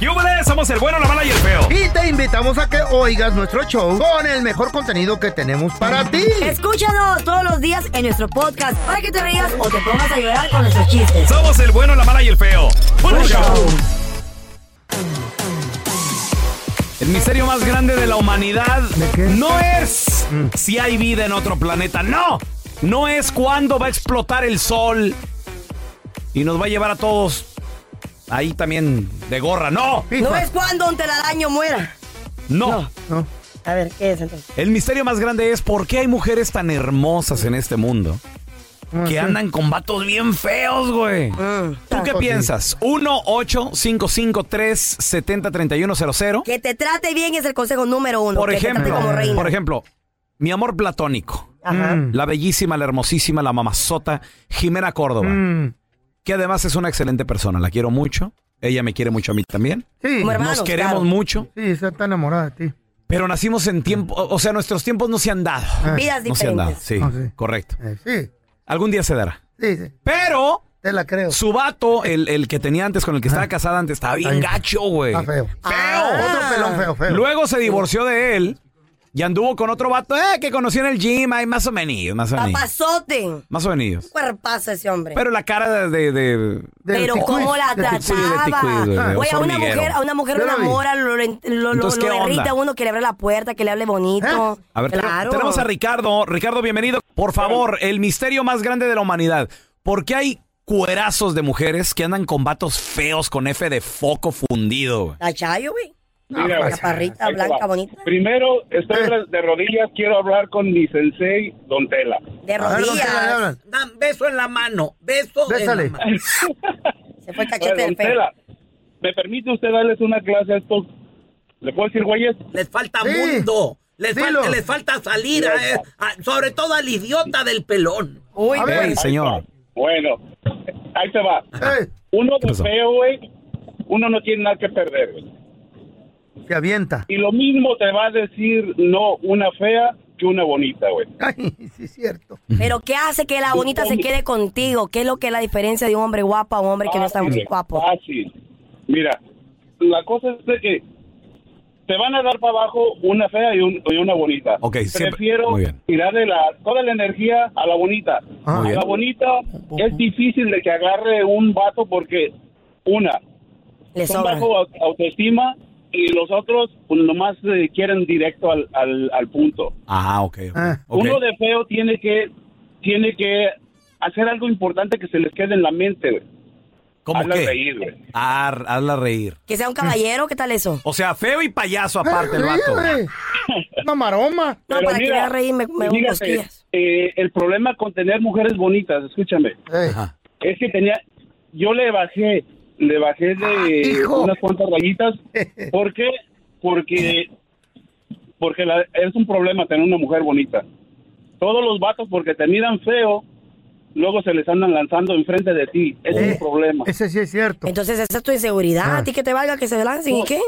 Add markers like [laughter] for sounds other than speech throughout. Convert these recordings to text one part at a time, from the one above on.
¡Yúbales! Somos el bueno, la mala y el feo. Y te invitamos a que oigas nuestro show con el mejor contenido que tenemos para ti. Escúchanos todos los días en nuestro podcast para que te rías o te pongas a llorar con nuestros chistes. Somos el bueno, la mala y el feo. ¡Buen show! El misterio más grande de la humanidad no es si hay vida en otro planeta. No. No es cuándo va a explotar el sol y nos va a llevar a todos ahí también de gorra. No. No es cuando un telaraño muera. No. No. A ver, ¿qué es entonces? El misterio más grande es por qué hay mujeres tan hermosas en este mundo que andan con vatos bien feos, güey. Mm. ¿Tú qué pues sí. piensas? 1-855-370-3100. Que te trate bien es el consejo número uno. Por que te trate ejemplo, como reina. por ejemplo, mi amor platónico. Ajá. La bellísima, la hermosísima, la mamazota, Jimena Córdoba. Mm. Que además es una excelente persona. La quiero mucho. Ella me quiere mucho a mí también. Sí, Como hermanos, Nos queremos claro. mucho. sí, está tan enamorada de ti. Pero nacimos en tiempo, o sea, nuestros tiempos no se han dado. Vidas No se han dado, diferentes. sí, Ah, sí. correcto. Eh, sí, Algún día se dará. sí, sí. Pero Te la creo. su vato, el, el que tenía antes, con el que estaba casada antes, estaba bien Ahí. gacho, güey. Está feo. Ah. Otro pelón feo, feo. Luego se divorció de él y anduvo con otro vato eh, que conoció en el gym, ay, más o menos, más o menos. Papazote. Más o menos. Cuerpazo ese hombre. Pero la cara de... de, de- Pero cómo la trataba. Güey, a una mujer, a una mujer lo enamora, lo, lo, lo, uno, que le abre la puerta, que le hable bonito. A ver, claro. tenemos a Ricardo. Ricardo, bienvenido. Por favor, el misterio más grande de la humanidad. ¿Por qué hay cuerazos de mujeres que andan con vatos feos con F de foco fundido? güey? La Chayo, güey. Mira, La parrita ahí te blanca bonita. Primero, estoy de rodillas, quiero hablar con mi sensei, Don Tela. De A ver, ¿dónde le rodillas. Dan beso en la mano, beso Bésale. en la mano. [laughs] Se fue el cachete Don del feo. Tela, ¿me permite usted darles una clase a estos? ¿Le puedo decir, güeyes? Les falta Sí. mundo. Les, falta, les falta salir, a- eh, a- sobre todo al idiota del pelón. Uy, A ver. Señor. Bueno, ahí te va. Eh, Uno ¿Qué de feo, güey, uno no tiene nada que perder, güey. Se avienta. Y lo mismo te va a decir no una fea que una bonita, güey. [laughs] Ay, sí es cierto. Pero ¿qué hace que la bonita se quede contigo? ¿Qué es lo que es la diferencia de un hombre guapo a un hombre que no está muy guapo? Fácil. Mira, la cosa es de que te van a dar para abajo una fea y, un- y una bonita. Ok, siempre- Prefiero tirarle la, toda la energía a la bonita. Ah, a la bonita es difícil de que agarre un vato porque, una, Le son sobra. bajo au- autoestima y los otros pues, nomás eh, quieren directo al, al, al punto. Ah, ok. ok, Ah. ok. Uno de feo tiene que, tiene que hacer algo importante que se les quede en la mente, güey. ¿Cómo Hazla qué? reír, güey. Ah, hazla reír. Que sea un caballero, ¿qué tal eso? O sea, feo y payaso aparte el vato. [laughs] Una maroma. No, Pero para que mira, vea reír me, me eh, el problema con tener mujeres bonitas, escúchame, Ajá. es que tenía, yo le bajé, le bajé de hijo. unas cuantas rayitas. ¿Por qué? Porque, porque la- es un problema tener una mujer bonita. Todos los vatos, porque te miran feo, luego se les andan lanzando enfrente de ti. Ese es Eh, el problema. Ese sí es cierto. Entonces esa es tu inseguridad. Ah. A ti que te valga que se lancen y qué.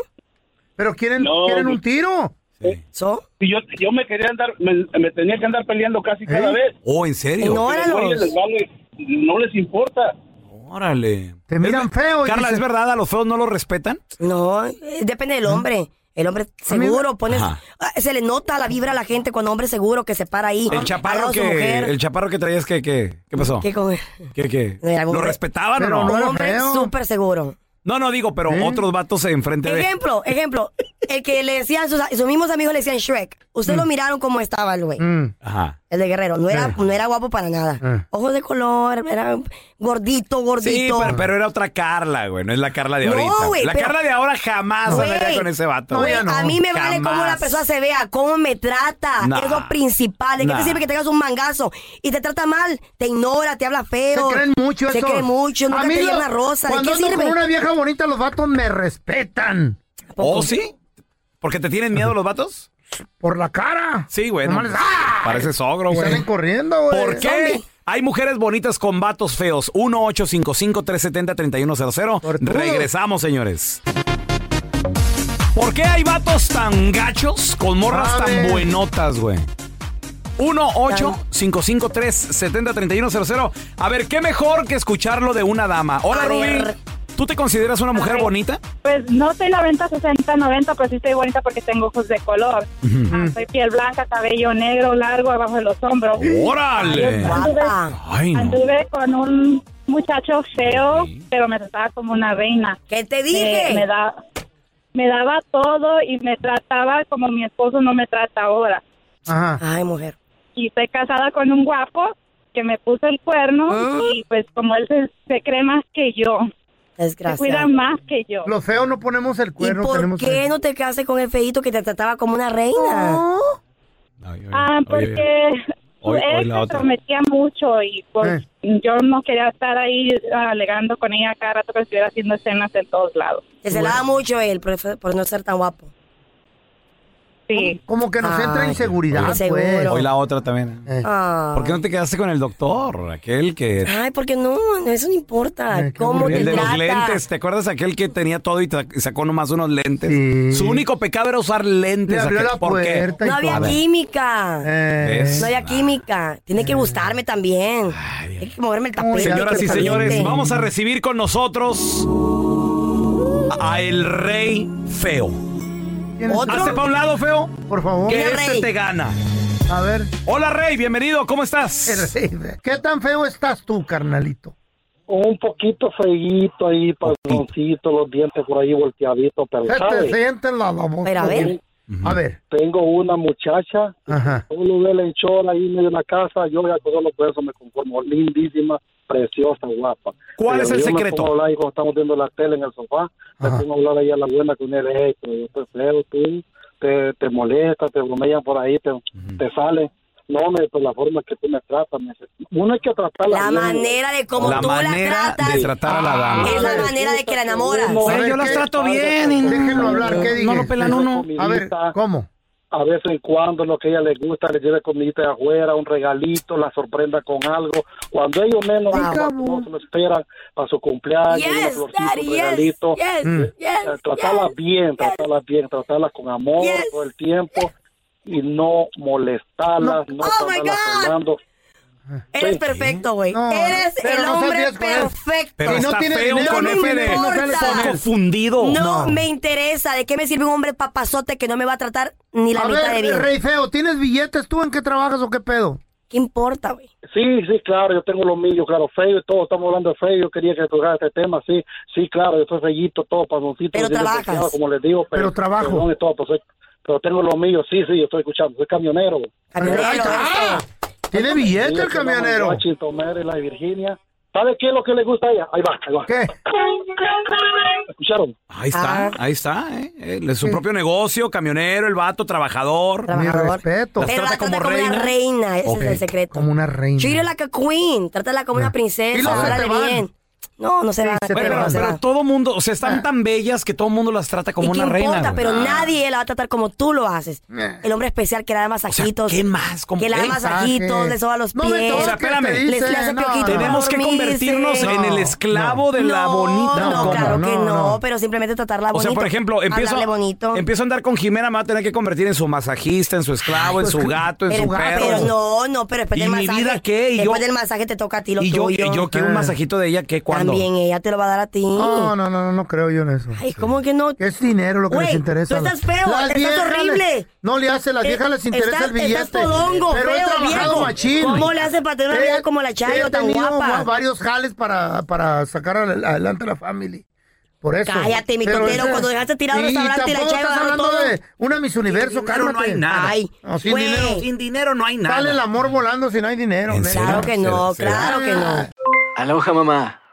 Pero quieren, No, quieren un tiro. ¿So? Y yo, yo me quería andar, me, me tenía que andar peleando casi cada ¿Eh? vez. Oh, ¿en serio? Les vale- no les importa. Órale. Te miran Es- feo y Carla, ¿es verdad? ¿A los feos no los respetan? No, depende del hombre. El hombre seguro, pones, ah, se le nota la vibra a la gente cuando hombre seguro que se para ahí. El chaparro que, mujer. el chaparro que traías, ¿qué, qué, qué pasó? ¿Qué con- ¿Qué, qué? [laughs] Mira, ¿Lo respetaban Pero o no? no Un hombre súper seguro. No, no digo, pero ¿Eh? otros vatos enfrente de... Ejemplo, ejemplo. El que le decían, sus, sus mismos amigos le decían Shrek. Ustedes lo miraron como estaba el güey. Mm. Ajá. El de Guerrero. No era, no era guapo para nada. Eh. Ojos de color, era gordito, Sí, gordito. pero, pero era otra Carla, güey. No es la Carla de No, ahorita. la pero- Carla de ahora jamás Güey, andaría con ese vato. Ya no. a mí me vale cómo la persona se vea, cómo me trata. Nah. Es lo principal. ¿De qué te sirve que tengas un mangazo y te trata mal? Te ignora, te habla feo. Se creen mucho Se eso. creen mucho, nunca te lleva una rosa. ¿De Cuando qué ando sirve? con una vieja bonita, los vatos me respetan. ¿Oh, sí? ¿Porque te tienen miedo los vatos? Por la cara. Sí, güey. no. Nomás les- ¡Ah! Parece sogro, Y güey. salen corriendo, güey. ¿Por qué? Zombie. Hay mujeres bonitas con vatos feos. 1-855-370-3100. Tortudo. Regresamos, señores. ¿Por qué hay vatos tan gachos con morras tan buenotas, güey? 1-855-370-3100. A ver, ¿qué mejor que escucharlo de una dama? Hola, A Rubí. ver. ¿Tú te consideras una mujer ver. bonita? Pues no soy 90, 60, 90, pero sí estoy bonita porque tengo ojos de color. Ah, soy piel blanca, cabello negro, largo, abajo de los hombros. ¡Órale! Anduve. Ay, no. anduve con un muchacho feo, pero me trataba como una reina. ¿Qué te Me, dije? me, da, me daba todo y me trataba como mi esposo no me trata ahora. Ajá. Ay, mujer. Y estoy casada con un guapo que me puso el cuerno Ah. y pues como él se, se cree más que yo, se Desgraciado. cuida más que yo. Los feos no ponemos el ¿Y cuerno. por tenemos qué el- no te cases con el feito que te trataba como una reina? Ay, ay, Ah, porque [laughs] Hoy- hoy ex la me otra. prometía mucho y pues Eh. yo no quería estar ahí alegando con ella cada rato que estuviera haciendo escenas en todos lados. Te celaba mucho él por, por no ser tan guapo. Sí. Como que nos entra Ay, inseguridad, qué pues. seguro. Hoy la otra también. Eh. Ah. ¿Por qué no te quedaste con el doctor? Aquel que... Ay, porque no, no, eso no importa. Ay, qué ¿Cómo te El de los trata? lentes, ¿te acuerdas aquel que tenía todo y sacó nomás unos lentes? Sí. Su único pecado era usar lentes. Le abrió aquel. la ¿Por qué? puerta y No había todo. química. Eh. ¿Ves? No había química. Tiene que gustarme también. Hay que moverme el tapete. Señoras y señores, vamos a recibir con nosotros a el rey feo. ¿Otro? Hazte para un lado, feo, Por favor. que Mira, este rey. te gana. A ver. Hola, rey, bienvenido, ¿cómo estás? el rey. ¿Qué tan feo estás tú, carnalito? Un poquito feíto ahí, panzoncito, los dientes por ahí volteaditos, pero Se te ¿sabes? siente la, la voz. Pero a ver. A ver. Tengo una muchacha, Ajá. uno ve la ahí en medio de la casa, yo ya con por eso me conformo, lindísima, preciosa, guapa. ¿Cuál Pero es el yo me secreto? pongo a hablar ahí cuando estamos viendo la tele en el sofá, me Ajá. pongo a hablar ahí a la buena con él, hey, pero yo estoy feo, tú, te, te molesta, te bromean por ahí, te, te sale. No, me, pues la forma que tú me tratas, me uno hay que tratarla La bien. manera de cómo La tú manera la tratas de tratar a la dama. es la manera de que la enamoras. No, yo las trato bien. y- Déjenlo hablar. ¿Qué dije? No lo pelan uno. A ver, ¿cómo? A veces en cuando lo que a ella le gusta, le lleve comidita de afuera, un regalito, la sorprenda con algo. Cuando ellos menos no se lo esperan para su cumpleaños, una florcita, daddy, un regalito. yes, Mm. yes, Eh, tratarla bien, tratarla bien, tratarla con amor todo el tiempo y no molestarlas, no, Oh, estarlas God. frenando. Eres perfecto, güey. No, Eres el no hombre él. perfecto. Pero Si no tiene feo dinero, con no F me de importa. poco fundido. No, No. me interesa. ¿De qué me sirve un hombre papazote que no me va a tratar ni la A mitad de bien? rey feo, ¿tienes billetes tú en qué trabajas o qué pedo? ¿Qué importa, güey? Sí, sí, claro, yo tengo lo mío, claro, feo y todo, estamos hablando de feo, yo quería que tocara este tema, sí, sí, claro, yo soy feíto, todo, panoncito, Pero trabajas. como les digo, pero, Pero trabajo. perdón y todo, pues, pero tengo lo mío, sí, sí, yo estoy escuchando, soy camionero. Camionero, Ahí está. eso. Tiene billete el que camionero. Washington, Maryland y Virginia. ¿Sabe qué es lo que le gusta a ella? Ahí va, ahí va. ¿Qué? ¿Escucharon? Ahí está, Ah. ahí está, ¿eh? Él es su propio negocio, camionero, el vato, trabajador. Mi Trabajador. respeto. Las Pero la trata como como, una reina. reina, ese es el secreto. Como una reina. Treat her like a queen, trátala como una Y princesa, van. bien. No, no se va. Bueno, pero, no se pero va. todo mundo, o sea, están tan bellas que todo mundo las trata como ¿Y qué una reina. importa? Pero nadie la va a tratar como tú lo haces. El hombre especial que le da masajitos. ¿qué más? ¿Cómo Que le da qué? masajitos, le soba los pies. O sea, espérame. te Les- le hace no, no. Tenemos que convertirnos en el esclavo de la bonita, No, ¿o cómo? claro que No, no, no. pero simplemente tratarla O bonito. sea, por ejemplo, empiezo, bonito. empiezo a andar con Jimena, me va a tener que convertir en su masajista, en su esclavo, en su gato, en pero, su perro. pero no, no, pero después ¿Y del mi masaje. vida qué? ¿Y después del masaje te toca a ti lo y yo, tuyo. y yo quiero un masajito de ella, ¿qué? ¿Cuándo? También ella te lo va a dar a ti. No, no, no, no, no creo yo en eso. Ay, ¿cómo que no? Es dinero lo que Güey, les interesa. tú estás feo, Las estás viejas horrible. les- no le hace, a las Eh, viejas les interesa estás- el billete. estás todongo, pero he feo, trabajado viejo. machín. ¿Cómo le hace para tener una He- vida como la Chayo, he tan tenido guapa? va- varios jales para, para sacar al- adelante a la familia. Por eso. Cállate, mi ese- cuando dejaste tirado el restaurante y la Chayo estás hablando todo. de una Miss Universo, Sin dinero no hay nada. Ay, No, sin güey. dinero. Sin dinero no hay nada. Sale el amor volando si no hay dinero. neta. Claro que no, claro que no. Aloha mamá.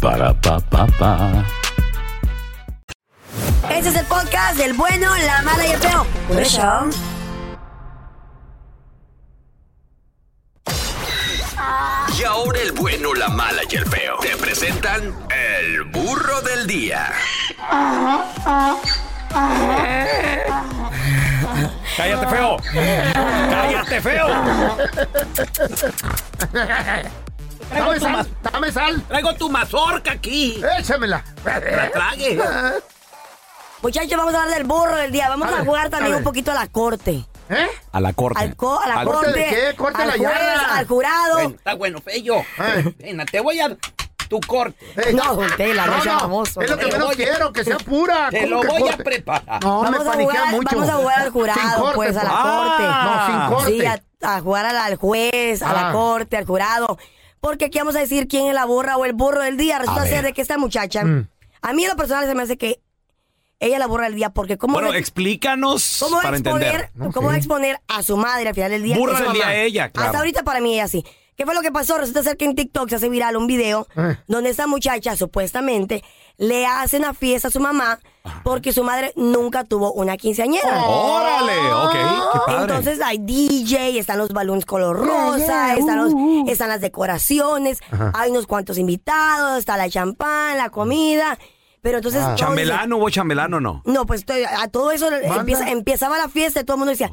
Para pa pa pa. Este es el podcast del bueno, la mala y el feo. Por eso. Y ahora el bueno, la mala y el feo. Te presentan el burro del día. ¡Cállate, feo! ¡Cállate, feo! Dame sal, dame sal. Traigo tu mazorca aquí. Échamela. La trague. Muchachos, vamos a hablar del burro del día. Vamos A a, ver, jugar también un poquito a la corte. ¿Eh? A la corte. Al co- a la Al- corte. ¿Corte de qué? Corte al la juez, al jurado. Está bueno, Fello. Ven, te voy a tu corte. Eh, No, don Tela, no, no, sea no, famoso. es lo que menos voy quiero, que sea pura. Te ¿Cómo lo voy a preparar. No, vamos, me a jugar, mucho. vamos a jugar al jurado, corte, pues, a la corte. No, sin corte. Sí, a, a jugar al, al juez, a la Ah. corte, al jurado. Porque aquí vamos a decir quién es la burra o el burro del día. Resulta ser de que esta muchacha, Mm. a mí en lo personal se me hace que ella la burra del día. Porque cómo Bueno, explícanos ¿Cómo va, a para exponer, entender. ¿Cómo va a exponer a su madre al final del día? Su del día mamá? ella, claro. Hasta ahorita para mí ella sí. ¿Qué fue lo que pasó? Resulta ser que en TikTok se hace viral un video Eh. donde esta muchacha supuestamente le hace una fiesta a su mamá porque su madre nunca tuvo una quinceañera. ¡Órale! Ok, qué padre. Entonces hay DJ, están los balones color rosa, están, los, están las decoraciones, Ajá. hay unos cuantos invitados, está la champán, la comida. Pero entonces... dicen, ¿Chambelán hubo chambelán o no? no, pues estoy- a todo eso empieza, empezaba la fiesta y todo el mundo decía,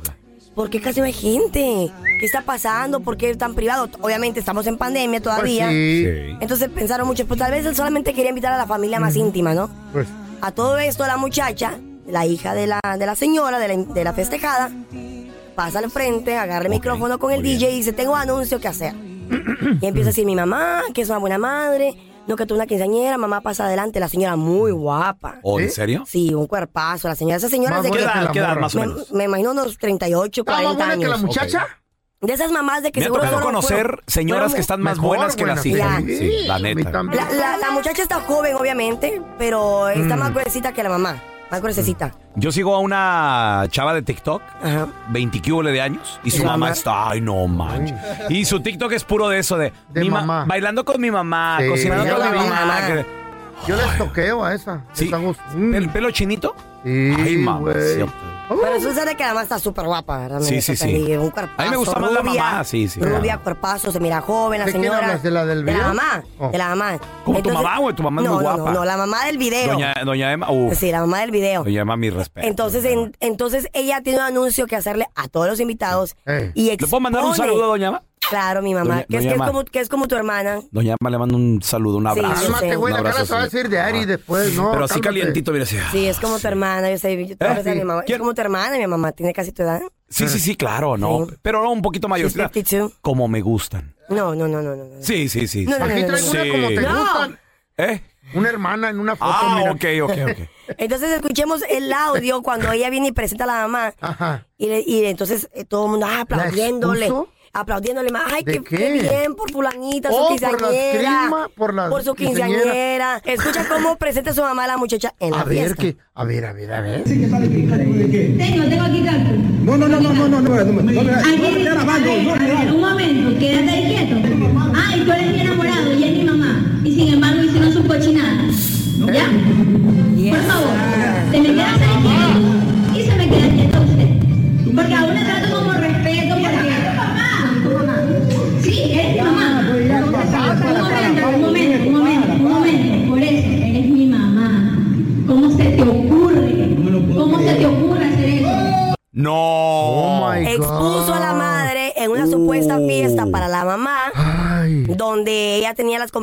¿por qué casi no hay gente? ¿Qué está pasando? ¿Por qué es tan privado? Obviamente estamos en pandemia todavía. sí. Entonces pensaron mucho, pues tal vez él solamente quería invitar a la familia más íntima, ¿no? Pues, A todo esto la muchacha, la hija de la, de la señora, de la, de la festejada, pasa al frente, agarra el micrófono con el DJ y dice, tengo anuncio que hacer. y empieza a decir, mi mamá, que es una buena madre, no que tú una quinceañera, mamá pasa adelante, la señora muy guapa. ¿Oh, en serio? Sí, un cuerpazo. La señora, esa señora Más de que. buena que la ¿Qué edad, morra. más o me, menos? me imagino unos 38, ¿Está más 40 buena años. que la muchacha? De esas mamás de que Me ha seguro tocado fueron- conocer fueron- señoras fueron- que están más Mejor buenas que las buenas, hijas. sí. Sí, la neta. La, la- la muchacha está joven, obviamente, pero está Mm. más gruesita que la mamá. Más gruesecita. Yo sigo a una chava de TikTok, 20 cúbole de años, y su ¿Y la mamá mamá? está, ay no manches. Y su TikTok es puro de eso, de, De mi ma- mamá. bailando con mi mamá, Sí, cocinando con mi mamá. que- Yo les toqueo a esa. Gust- ¿Pel- ¿Pelo chinito? Sí, Ay, mamá. güey. Pero eso sabe que la mamá está súper guapa, ¿verdad? Sí, sí, sí. que Un cuerpazo, A mí me gusta más la rubia, mamá, sí, sí. Rubia, cuerpazo, se mira joven, la ¿De quién señora. hablas? ¿De la del De la video? mamá, Oh. de la mamá. Como tu Entonces- mamá, güey, tu mamá es no, muy no, guapa. No, no, la mamá del video. Doña, doña Emma, uh, Sí, la mamá del video. doña Emma, mi respeto. Entonces, en- entonces ella tiene un anuncio que hacerle a todos los invitados y ¿Le puedo mandar un expone- saludo a doña Emma? Claro, mi mamá, Doña- que, es, doña que, es Ma. como, que es como tu hermana. Doña Emma le mando un saludo, un abrazo. Cálmate, güey, la cara se va a sí. decir de Ari después, ¿no? Pero así cálmate. calientito, mira, así. Sí, es como tu hermana, yo sé, yo te voy a ¿Eh? besar a mi mamá. Es como tu hermana, mi mamá tiene casi tu edad. Sí, sí, sí, claro, no. Sí. Pero no, un poquito mayor. She's 52. Como me gustan. No, no, no, no, no. Sí, sí, sí. No, no, Aquí no, traigo no, una como te No. gustan. ¿Eh? Una hermana en una foto, Ah, mira. ok, ok, ok. [laughs] Entonces escuchemos el audio cuando ella viene y presenta a la mamá. Ajá. Y, le- y entonces eh, todo el mundo ah, aplaudiéndole. expuso? Aplaudiéndole más. Ay, ¿De qué, qué? qué bien por fulanita, Oh, su por las quinceañera. crima, por su quinceañera. Escucha cómo presenta su mamá a la muchacha en la A ver, fiesta. que, a ver, a ver, a ver. Tengo, tengo aquí cálculo. No, no, no, no, no, no, no, no, no, no, Aquí, no, no, a ver, a ver, un momento, quédate ahí quieto. Ay, tú eres mi enamorado y es mi mamá. Y sin embargo hicieron sus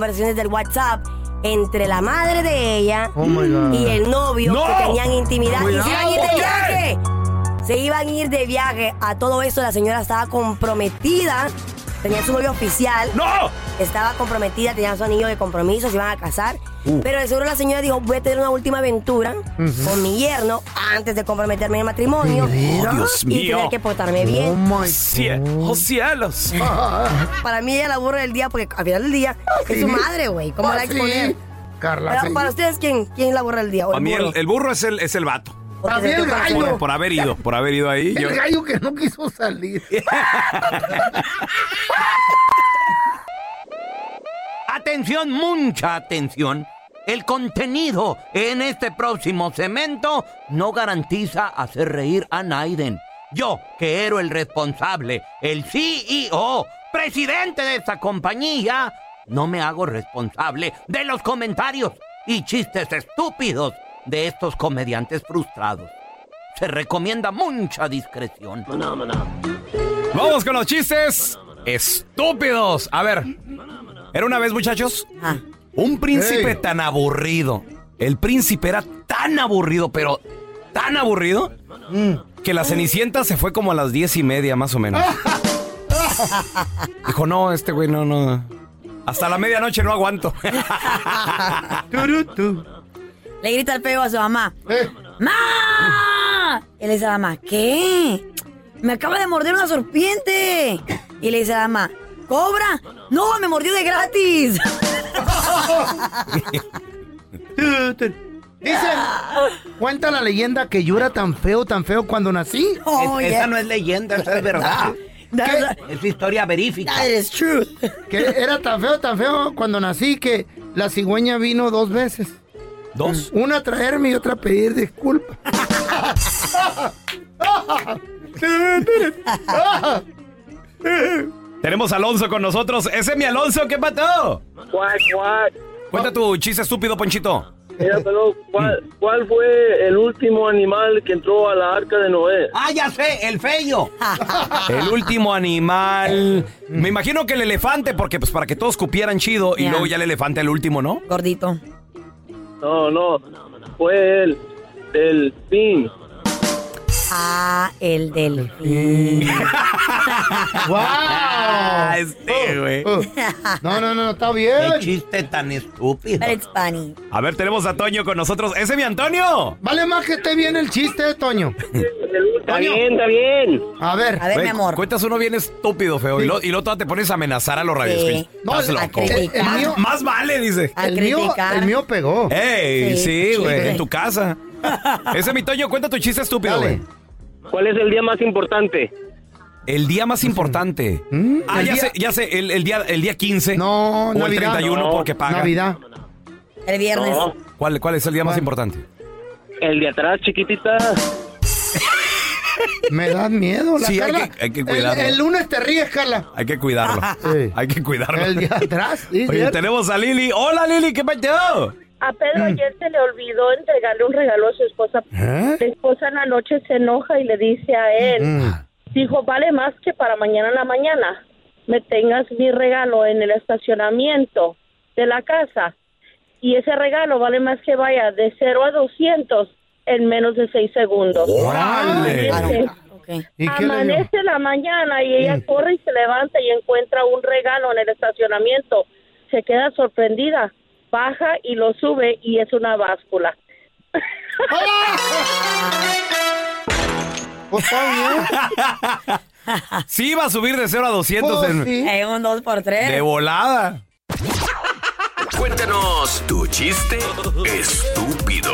conversaciones del WhatsApp entre la madre de ella Oh y el novio ¡No! que tenían intimidad y se iban a ir de viaje. Se iban a ir de viaje. A todo esto la señora estaba comprometida. Tenía su novio oficial. ¡No! Estaba comprometida, tenía su anillo de compromiso, se iban a casar. Uh. Pero de seguro la señora dijo, voy a tener una última aventura con mi yerno antes de comprometerme en el matrimonio. Oh, Dios y mío. tener que portarme bien. Oh my Cie- ¡Oh, cielos! [laughs] Para mí ella la burra del día porque al final del día es su Sí. madre, güey. ¿Cómo Ah, la sí. exponer? Carla, Pero sí. para ustedes, ¿quién, quién es la burra del día? ¿O A mí el, burro? el burro es el, es el vato. También el gallo. Por, por haber ido, por haber ido ahí. El yo- gallo que no quiso salir. [laughs] Atención, mucha atención. El contenido en este próximo cemento no garantiza hacer reír a Naiden. Yo, que era el responsable, el CEO, presidente de esta compañía, no me hago responsable de los comentarios y chistes estúpidos de estos comediantes frustrados. Se recomienda mucha discreción. Vamos con los chistes estúpidos. A ver, era una vez, muchachos, Ah. Un príncipe Ey. tan aburrido. El príncipe era tan aburrido, pero tan aburrido, que la cenicienta se fue como a las diez y media, más o menos. [laughs] Dijo, no, este güey no, no. Hasta la medianoche no aguanto. [laughs] Le grita el feo a su mamá. Eh, ¡Ma! Y le dice a la mamá, ¿qué? Me acaba de morder una serpiente. Y le dice a la mamá, ¿cobra? No, me mordió de gratis. [laughs] tu, tu. Dice, cuenta la leyenda que yo era tan feo, tan feo cuando nací. Oh, Es- yeah. Esa no es leyenda, esa es verdad. That's- Es historia verífica. That is truth. Que era tan feo, tan feo cuando nací que la cigüeña vino dos veces. Dos. Una a traerme y otra a pedir disculpas. [laughs] Tenemos a Alonso con nosotros. Ese es mi Alonso, ¿qué pasó? Cuac, cuac. Cuenta tu chiste estúpido, Ponchito. Mira, pero ¿cuál, ¿cuál fue el último animal que entró a la arca de Noé? Ah, ya sé, el feyo. [laughs] El último animal. Me imagino que el elefante, porque pues para que todos cupieran chido y luego ya el elefante el último, ¿no? Gordito. No, no, fue el delfín. Ah, el delfín. [laughs] ¡Wow! Ah, este, güey. Oh, No, no, no, está Qué bien. chiste tan estúpido. But it's funny. A ver, tenemos a Toño con nosotros. ¡Ese es mi Antonio! Vale más que esté bien el chiste, Toño. Está bien, está bien. A ver. A ver, mi amor. Cuentas uno bien estúpido, feo. Y, lo, y luego te pones a amenazar a los radios. No, Estás el- loco. el- el Más- mío- más vale, dice. El mío, criticar. el mío pegó. ¡Ey! Sí, Sí, güey, chiste. en tu casa. [laughs] Ese es mi Toño, cuenta tu chiste estúpido, güey. ¿Cuál es el día más importante? El día más importante. ¿Mm? Ah, El ya día- sé, ya sé, el, el día, el día 15. No, o el Navidad. 31 No, porque paga. Navidad. El viernes. No, ¿Cuál, ¿Cuál es el día más importante? el de atrás, chiquitita. [laughs] Me das miedo, la Sí, hay Carla. que- hay que El- cuidarlo. El, lunes te ríes, Carla. Hay que cuidarlo. Sí. Hay que cuidarlo. El día atrás. sí, Oye, tenemos a Lili. Hola, Lili, ¿qué pasó? A Pedro ayer se le olvidó entregarle un regalo a su esposa. ¿Eh? La esposa en la noche se enoja y le dice a él, Mm. dijo, vale más que para mañana en la mañana. me tengas mi regalo en el estacionamiento de la casa y ese regalo vale más que vaya de 0 a 200 en menos de 6 segundos. ¡Órale! Amanece, ¿Y dio? amanece la mañana y ella corre y se levanta y encuentra un regalo en el estacionamiento. Se queda sorprendida, baja y lo sube y es una báscula. [laughs] Pues [laughs] Sí, va a subir de 0 a 200 en, Eh, un 2 por 3 de volada. Cuéntanos tu chiste estúpido.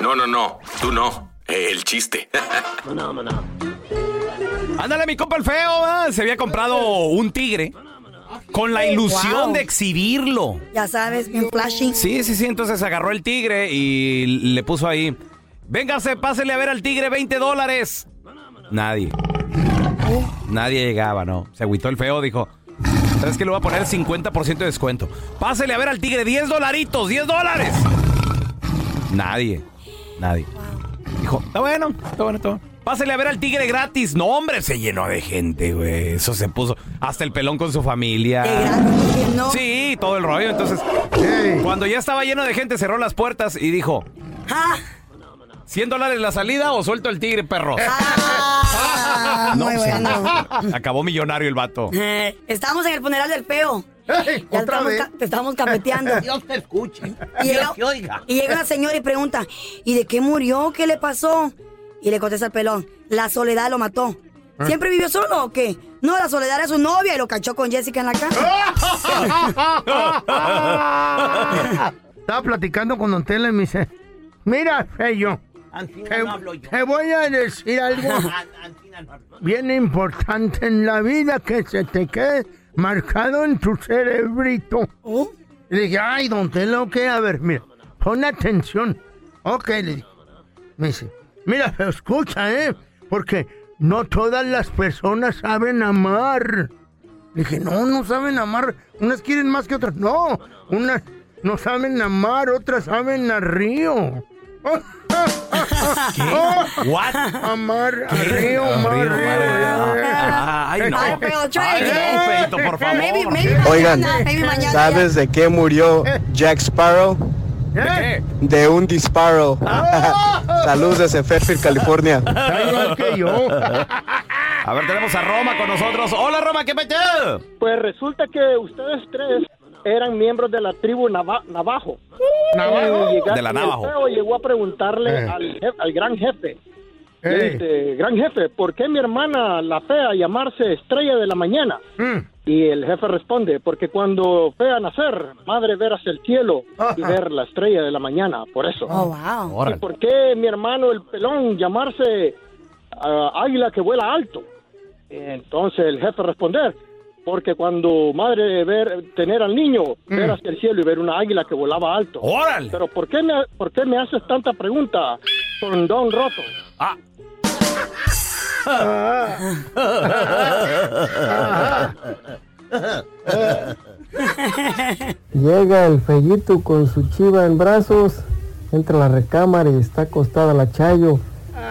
No, no, no, tú no. El chiste. Ándale, mi compa el feo, se había comprado un tigre con la ilusión Wow. de exhibirlo. Ya sabes, bien flashy. Sí, sí, sí, entonces agarró el tigre y le puso ahí, véngase, pásele a ver al tigre 20 dólares. Nadie. Nadie llegaba, ¿no? Se agüitó el feo, dijo, ¿sabes qué? Le voy a poner 50% de descuento. Pásele a ver al tigre 10 dolaritos, 10 dólares. Nadie, nadie. Dijo, está bueno, está bueno, está bueno. Pásele a ver al tigre gratis. No, hombre, se llenó de gente, güey. Eso se puso hasta el pelón con su familia. Sí, todo el rollo. Entonces, cuando ya estaba lleno de gente, cerró las puertas y dijo, ¿100 dólares la salida o suelto el tigre, perros? [laughs] no, muy pues, bueno. [laughs] acabó millonario el vato. Eh, Estábamos en el funeral del feo. Ya otra estamos vez. te estamos capeteando. [laughs] Dios te escuche. Y Dios llega, te oiga. y llega una señora y pregunta, ¿y de qué murió? ¿Qué le pasó? Y le contesta el pelón, la soledad lo mató. Ah. ¿Siempre vivió solo o qué? No, la soledad era su novia y lo cachó con Jessica en la casa. [laughs] Estaba platicando con Don Tela y me dice, mira, Feyo, te, no hablo yo. te voy a decir algo [laughs] bien importante en la vida que se te quede marcado en tu cerebrito. Y le dije, ay, Don Tela, ok, a ver, mira, pon atención. Ok, le dije. Me dice, mira, pero escucha, ¿eh? Porque no todas las personas saben amar. Le dije, no, no saben amar. Unas quieren más que otras. No, unas no saben amar, otras saben a río. ¿Qué? What? Amar a río, amar a río. Ay, no. Ay, pero, Trey, Ay, no, Feito, por favor. Maybe, maybe Oigan, mañana, maybe mañana ¿sabes de qué murió Jack Sparrow? ¿De qué? De un disparo. [laughs] Saludos desde Fairfield, California. Que yo. A ver, tenemos a Roma con nosotros. Hola, Roma, ¿qué metió? Pues resulta que ustedes tres eran miembros de la tribu Nava- Navajo. ¿Navajo? Llega- De la el Navajo. feo llegó a preguntarle Eh. al, jef- al gran jefe. Dice, gran jefe, ¿por qué mi hermana la fea llamarse estrella de la mañana? Mm. Y el jefe responde, porque cuando fea nacer, madre verás el cielo y [laughs] ver la estrella de la mañana, por eso. Oh, wow. ¿Y por qué mi hermano el pelón llamarse ah, águila que vuela alto? Entonces el jefe responder, porque cuando madre ver tener al niño, ver hacia el cielo y ver una águila que volaba alto. ¡Órale! Pero ¿por qué me, por qué me haces tanta pregunta con don roto? Ah. Llega el fellito con su chiva en brazos, entra la recámara y está acostada la Chayo.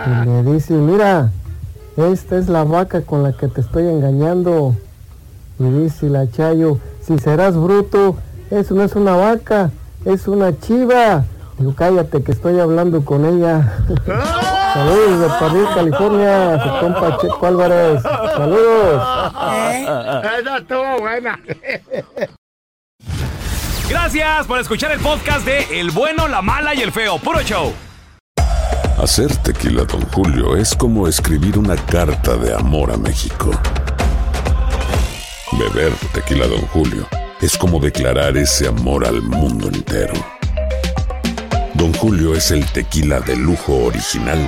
Y le dice, mira, esta es la vaca con la que te estoy engañando. Y dice la Chayo, si serás bruto, eso no es una vaca, es una chiva. Digo, cállate que estoy hablando con ella. [laughs] Saludos de París, California, su compa Checo Álvarez. Saludos. Esa estuvo buena. Gracias por escuchar el podcast de El Bueno, la Mala y el Feo. Puro show. Hacer tequila, Don Julio, es como escribir una carta de amor a México. Beber tequila, Don Julio, es como declarar ese amor al mundo entero. Don Julio es el tequila de lujo original,